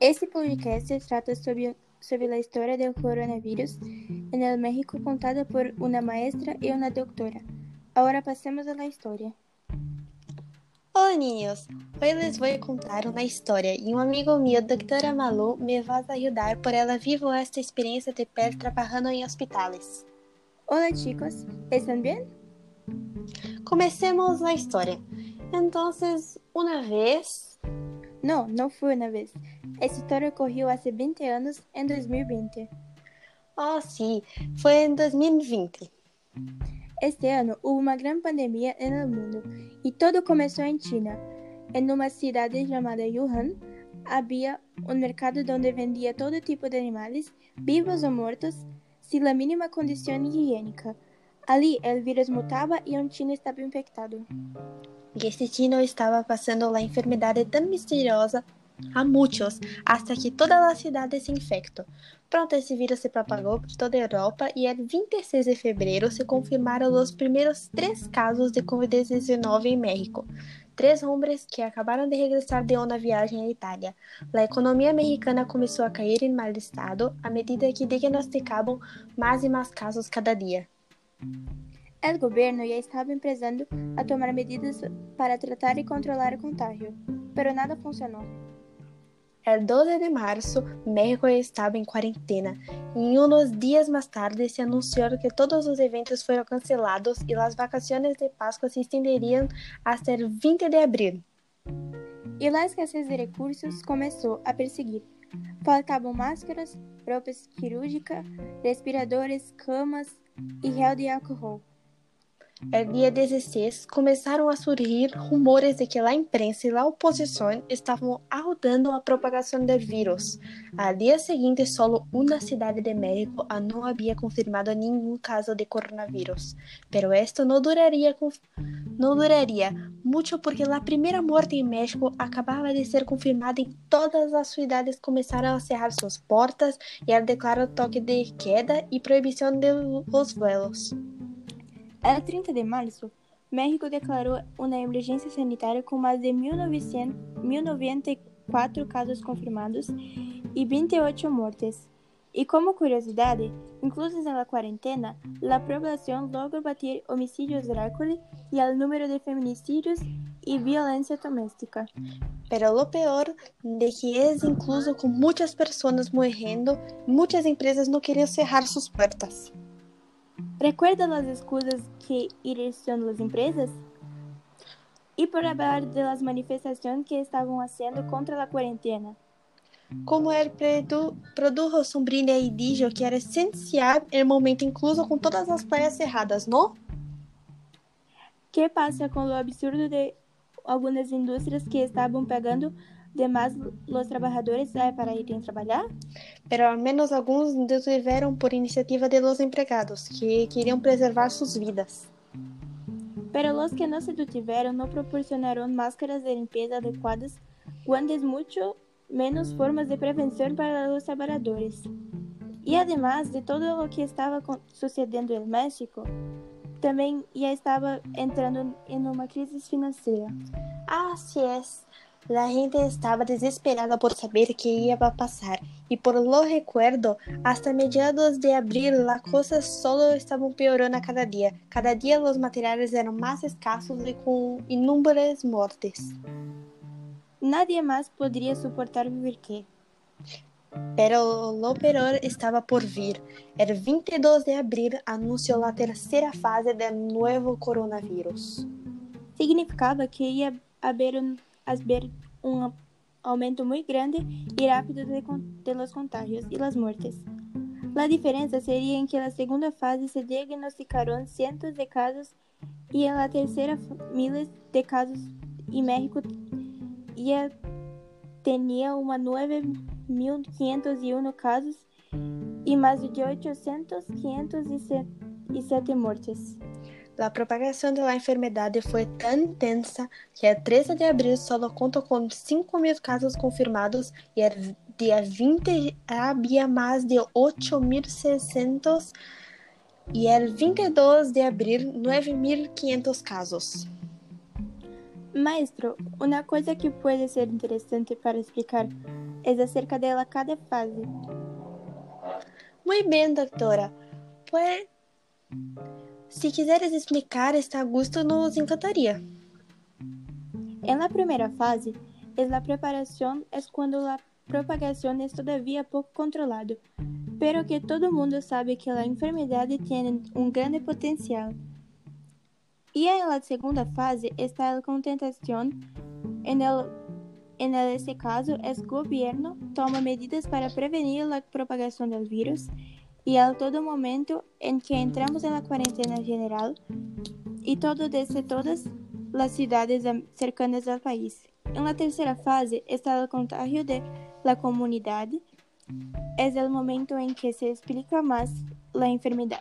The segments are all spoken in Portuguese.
Este podcast trata sobre, sobre la historia del coronavirus en el México contada por una maestra y una doctora. Ahora pasemos a la historia. Olá, niños! Hoje les vou contar uma história e um amigo meu, doutora Malu, me vai ajudar por ela vivo esta experiência de perto trabalhando em hospitais. Olá, chicos, ¿están bien? Comecemos a história. Então, uma vez. Não, não foi uma vez. Essa história ocorreu há 20 anos, em 2020. Oh, sim, foi em 2020. Este ano houve uma grande pandemia no mundo e todo começou em China. Em uma cidade chamada Wuhan, havia um mercado onde vendia todo tipo de animais, vivos ou mortos, sem a mínima condição higiênica. Ali, o vírus mutava e chino estava infectado. E este chino estava passando a enfermidade tão misteriosa a muitos, hasta que toda a cidade se infectou. Pronto, esse vírus se propagou por toda a Europa e em 26 de fevereiro se confirmaram os primeiros três casos de Covid-19 em México. Três homens que acabaram de regressar de uma viagem à Itália. A economia mexicana começou a cair em mal estado à medida que diagnosticavam mais e mais casos cada dia. O governo já estava empresando a tomar medidas para tratar e controlar o contágio, pero nada funcionou. El 12 de março, México estava em quarentena e uns dias mais tarde se anunciou que todos os eventos foram cancelados e as vacações de Páscoa se estenderiam até 20 de abril. E a escassez de recursos começou a perseguir. Faltavam máscaras, roupas cirúrgicas, respiradores, camas e gel de álcool. El dia 16, começaram a surgir rumores de que a imprensa e a oposição estavam ajudando a propagação do vírus. Al dia seguinte, solo uma cidade de México não havia confirmado nenhum caso de coronavírus. Pero esto não duraria, não duraria muito porque a primeira morte em México acabava de ser confirmada e todas as cidades começaram a cerrar suas portas e a declarar toque de queda e proibição de los vuelos. A 30 de março, México declarou uma emergência sanitária com mais de 1.094 casos confirmados e 28 mortes. E como curiosidade, inclusos na quarentena, a população logra bater homicídios récord e o número de feminicídios e violência doméstica. Pero lo peor de que é incluso com muitas pessoas morrendo, muitas empresas não queriam cerrar suas portas. ¿Recuerda las excusas que hicieron las empresas? Y por hablar de las manifestaciones que estaban haciendo contra la cuarentena. Como ele produ produjo sombrilha e dijo que era essencial no momento incluso com todas as praias cerradas, não? que passa com o absurdo de algumas indústrias que estavam pegando demais os trabalhadores eh, para irem trabalhar? Pero al menos alguns detiveram por iniciativa de los empregados, que queriam preservar suas vidas. Pero los que no se detiveram no proporcionaron máscaras de limpeza adequadas, guantes mucho menos formas de prevenção para los trabajadores. E además de todo lo que estava sucedendo em México, também já estava entrando em uma crise financeira. Así es. La gente estaba desesperada por saber qué iba a pasar, y por lo recuerdo, hasta mediados de abril las cosas solo estaban peorando a cada día. Cada día los materiales eran más escasos y con innumerables muertes. Nadie más podría soportar vivir que. Pero lo peor estaba por vir. El 22 de abril anunció la tercera fase del nuevo coronavirus. Significava que ia haver um haber um aumento muito grande e rápido de, de los contagios e las muertes. La diferença seria em que na segunda fase se diagnosticaram cientos de casos e la terceira miles de casos e México ia tinha uma 9.501 casos e mais de 800, 507 mortes. A propagação da enfermidade foi tão intensa que a 13 de abril só conta com 5 mil casos confirmados e a dia 20 havia mais de 8.600 e el 22 de abril 9.500 casos. Maestro, uma coisa que pode ser interessante para explicar es acerca de la cada fase. Muy bien, doctora. Pues, si quisieras explicar esta a gusto, nos encantaría. En la primera fase, es la preparación, es cuando la propagación es todavía poco controlado, pero que todo mundo sabe que la enfermedad tiene un grande potencial. Y en la segunda fase está la contentación. En, el, en ese caso, el gobierno toma medidas para prevenir la propagación del virus y al todo momento en que entramos en la cuarentena general y todo desde todas las ciudades cercanas al país. En la tercera fase está el contagio de la comunidad. Es el momento en que se explica más la enfermedad.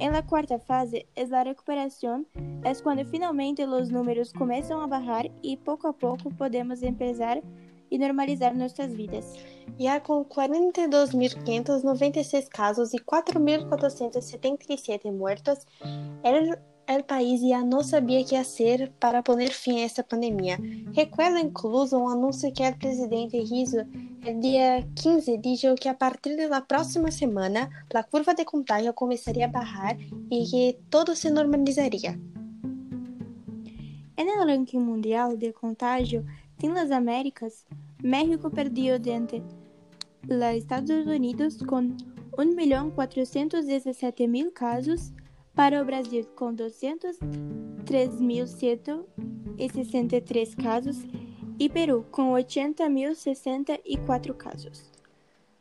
En la cuarta fase es la recuperación, es cuando finalmente los números comienzan a bajar y poco a poco podemos empezar y normalizar nuestras vidas. Ya con 42.596 casos y 4.477 muertos, el el país ya no sabía qué hacer para poner fin a esta pandemia. Recuerda incluso un anuncio que el presidente Rizzo día 15 dijo que a partir de la próxima semana la curva de contagio comenzaría a bajar y que todo se normalizaría. En el ranking mundial de contagio en las Américas, México perdió de los Estados Unidos con 1.417.000 casos para o Brasil, com 203.163 casos, e Peru, com 80.064 casos.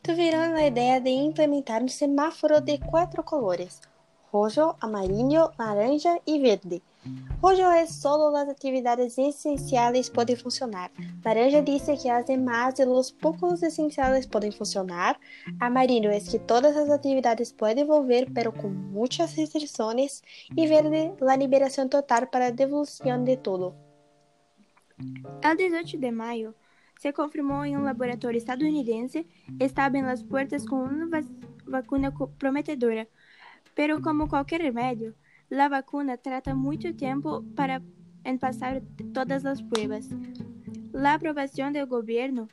Tuvieron a ideia de implementar um semáforo de quatro colores: rojo, amarillo, laranja e verde Rojo es solo las actividades esenciales pueden funcionar. Laranja dice que las demás de los pocos esenciales pueden funcionar. Amarillo es que todas las actividades pueden volver pero con muchas restricciones. Y verde, la liberación total para devolución de todo. El 18 de mayo se confirmó en un laboratorio estadounidense estaba en las puertas con una vacuna prometedora, pero como cualquier remedio, La vacuna trata muito tempo para en pasar todas as pruebas. La aprovação do governo,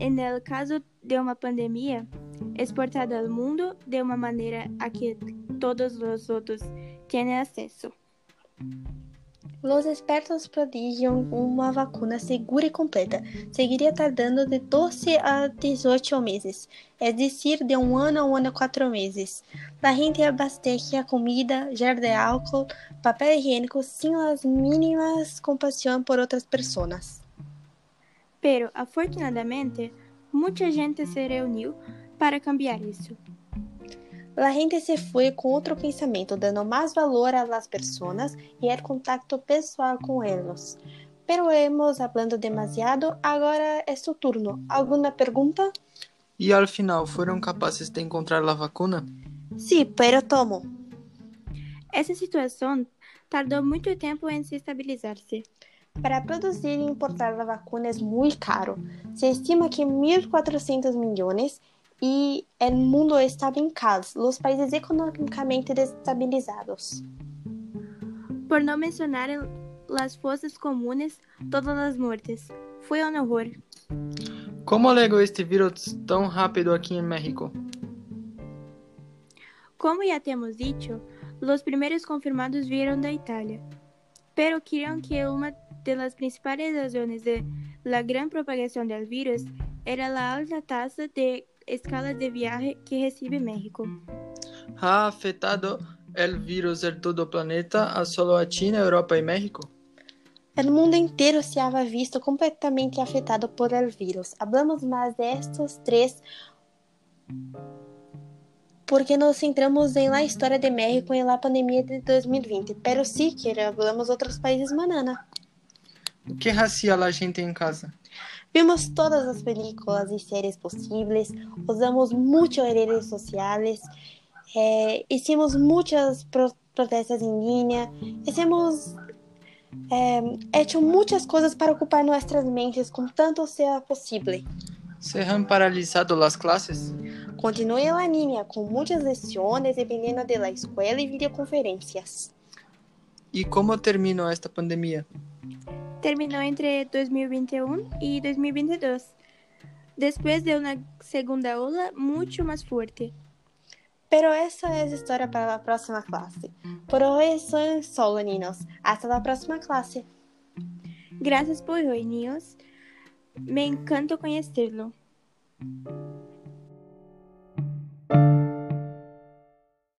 en el caso de uma pandemia, exportada ao mundo de uma maneira a que todos os outros tenham acesso. Los expertos prodigiam uma vacuna segura e completa. Seguiria tardando de 12 a 18 meses, é decir, de um ano a um ano a quatro meses. La gente abastece a comida, gel de álcool, papel higiênico sem as mínimas compaixão por outras pessoas. Pero, afortunadamente, muita gente se reuniu para cambiar isso. La gente se foi com outro pensamento, dando mais valor a las personas e el contacto pessoal com eles. Pero hemos hablando demasiado, agora é su turno. ¿Alguna pergunta? E al final, foram capazes de encontrar a vacuna? Sí, pero tomo. Essa situação tardou muito tempo em se estabilizar-se. Para produzir e importar a vacuna é muito caro. Se estima que 1.400 milhões y el mundo estaba en caos, los países económicamente desestabilizados. Por no mencionar las fosas comunes, todas las muertes. Fue un horror. ¿Cómo llegó este virus tan rápido aquí en México? Como ya te hemos dicho, los primeros confirmados vieron de Italia, pero creen que una de las principales razones de la gran propagación del virus era la alta tasa de escala de viaje que recibe México. ¿Ha afetado el virus en todo el planeta a solo a China, Europa y México? El mundo entero se había visto completamente afetado por el virus. Hablamos más de estos tres porque nos centramos en la historia de México en la pandemia de 2020, pero sí que hablamos otros países manana. ¿Qué hacía la gente en casa? Vimos todas as películas e séries possíveis, usamos muito redes sociais, eh, hicimos muitas pro protestas em linha, hicimos eh, hecho muitas coisas para ocupar nossas mentes com tanto seja possível. Se han paralisado as classes? Continue a linha com muitas leções dependendo da escola e videoconferências. E como terminou esta pandemia? Terminó entre 2021 y 2022. Después de una segunda ola mucho más fuerte. Pero essa é a história para a próxima classe. Por hoje isso é solo, niños. Hasta a próxima classe. Gracias por hoy, niños. Me encanta conhecerlo.